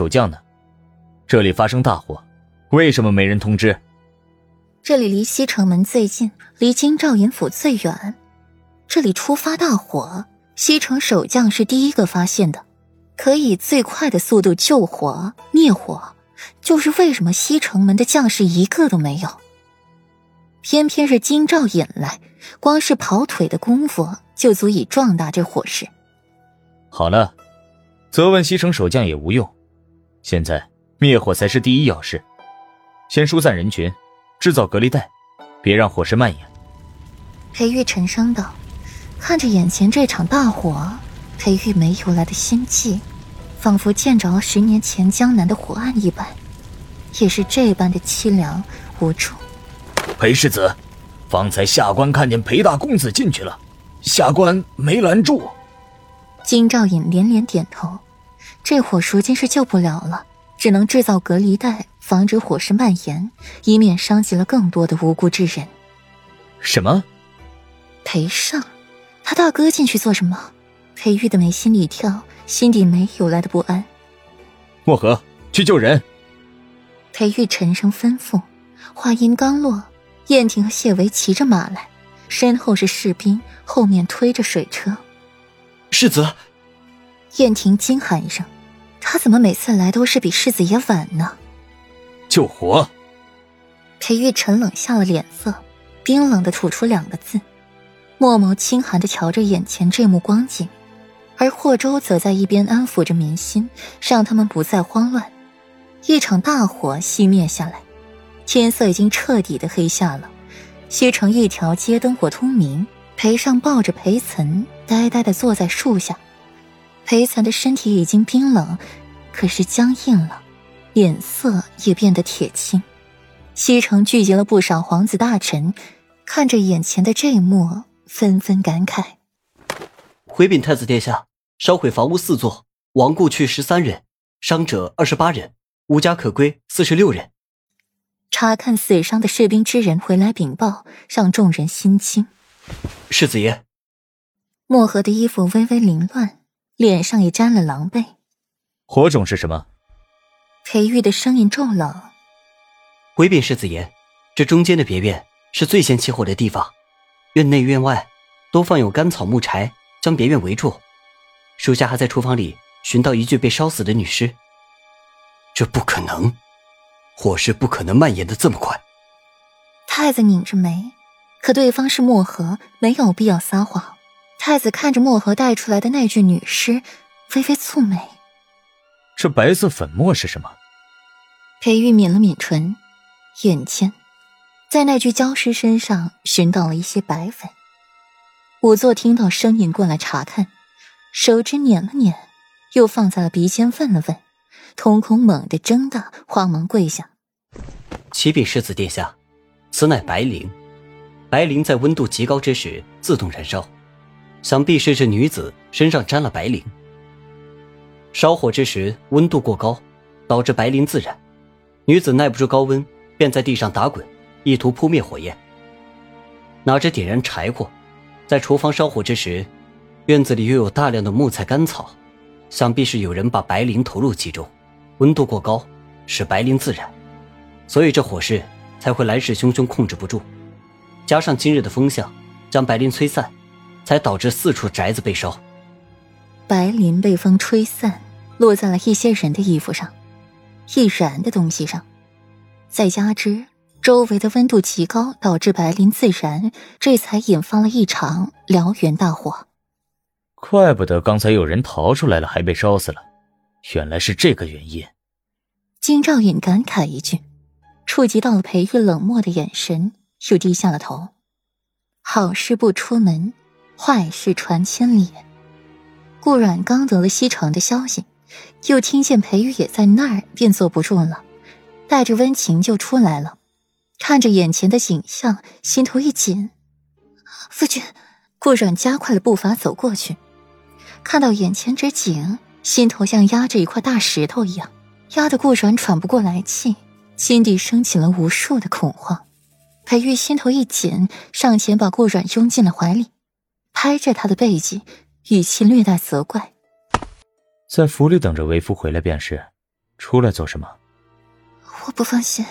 守将呢？这里发生大火，为什么没人通知？这里离西城门最近，离京兆尹府最远。这里出发大火，西城守将是第一个发现的，可以最快的速度救火灭火。就是为什么西城门的将士一个都没有，偏偏是京兆尹来，光是跑腿的功夫就足以壮大这火势。好了，责问西城守将也无用，现在灭火才是第一要事，先疏散人群。制造隔离带，别让火势蔓延。裴玉沉声道：“看着眼前这场大火，裴玉没由来的心悸，仿佛见着了十年前江南的火案一般，也是这般的凄凉无助。”裴世子，方才下官看见裴大公子进去了，下官没拦住。金兆尹连连点头，这火如今是救不了了，只能制造隔离带。防止火势蔓延，以免伤及了更多的无辜之人。什么？裴尚，他大哥进去做什么？裴玉的眉心里跳，心底没有来的不安。墨河，去救人。裴玉沉声吩咐，话音刚落，燕婷和谢维骑着马来，身后是士兵，后面推着水车。世子，燕婷惊喊一声：“他怎么每次来都是比世子爷晚呢？”救火！裴玉沉冷下了脸色，冰冷的吐出两个字，墨眸轻寒的瞧着眼前这幕光景，而霍州则在一边安抚着民心，让他们不再慌乱。一场大火熄灭下来，天色已经彻底的黑下了。西城一条街灯火通明，裴尚抱着裴岑，呆呆的坐在树下。裴岑的身体已经冰冷，可是僵硬了。脸色也变得铁青，西城聚集了不少皇子大臣，看着眼前的这一幕，纷纷感慨：“回禀太子殿下，烧毁房屋四座，亡故去十三人，伤者二十八人，无家可归四十六人。”查看死伤的士兵之人回来禀报，让众人心惊。世子爷，漠河的衣服微微凌乱，脸上也沾了狼狈。火种是什么？裴玉的声音骤冷：“回禀世子爷，这中间的别院是最先起火的地方，院内院外都放有干草木柴，将别院围住。属下还在厨房里寻到一具被烧死的女尸。这不可能，火势不可能蔓延的这么快。”太子拧着眉，可对方是漠河，没有必要撒谎。太子看着墨河带出来的那具女尸，微微蹙眉：“这白色粉末是什么？”裴玉抿了抿唇，眼尖，在那具焦尸身上寻到了一些白粉。仵作听到声音过来查看，手指捻了捻，又放在了鼻尖问了问，瞳孔猛地睁大，慌忙跪下：“启禀世子殿下，此乃白绫。白绫在温度极高之时自动燃烧，想必是这女子身上沾了白磷。烧火之时温度过高，导致白磷自燃。”女子耐不住高温，便在地上打滚，意图扑灭火焰。哪知点燃柴火，在厨房烧火之时，院子里又有大量的木材干草，想必是有人把白磷投入其中，温度过高，使白磷自燃，所以这火势才会来势汹汹，控制不住。加上今日的风向，将白磷吹散，才导致四处宅子被烧。白磷被风吹散，落在了一些人的衣服上。易燃的东西上，再加之周围的温度极高，导致白磷自燃，这才引发了一场燎原大火。怪不得刚才有人逃出来了，还被烧死了，原来是这个原因。金兆尹感慨一句，触及到了裴玉冷漠的眼神，又低下了头。好事不出门，坏事传千里。顾阮刚得了西城的消息。又听见裴玉也在那儿，便坐不住了，带着温情就出来了。看着眼前的景象，心头一紧。夫君，顾阮加快了步伐走过去，看到眼前之景，心头像压着一块大石头一样，压得顾阮喘不过来气，心底升起了无数的恐慌。裴玉心头一紧，上前把顾阮拥进了怀里，拍着他的背脊，语气略带责怪。在府里等着为夫回来便是，出来做什么？我不放心。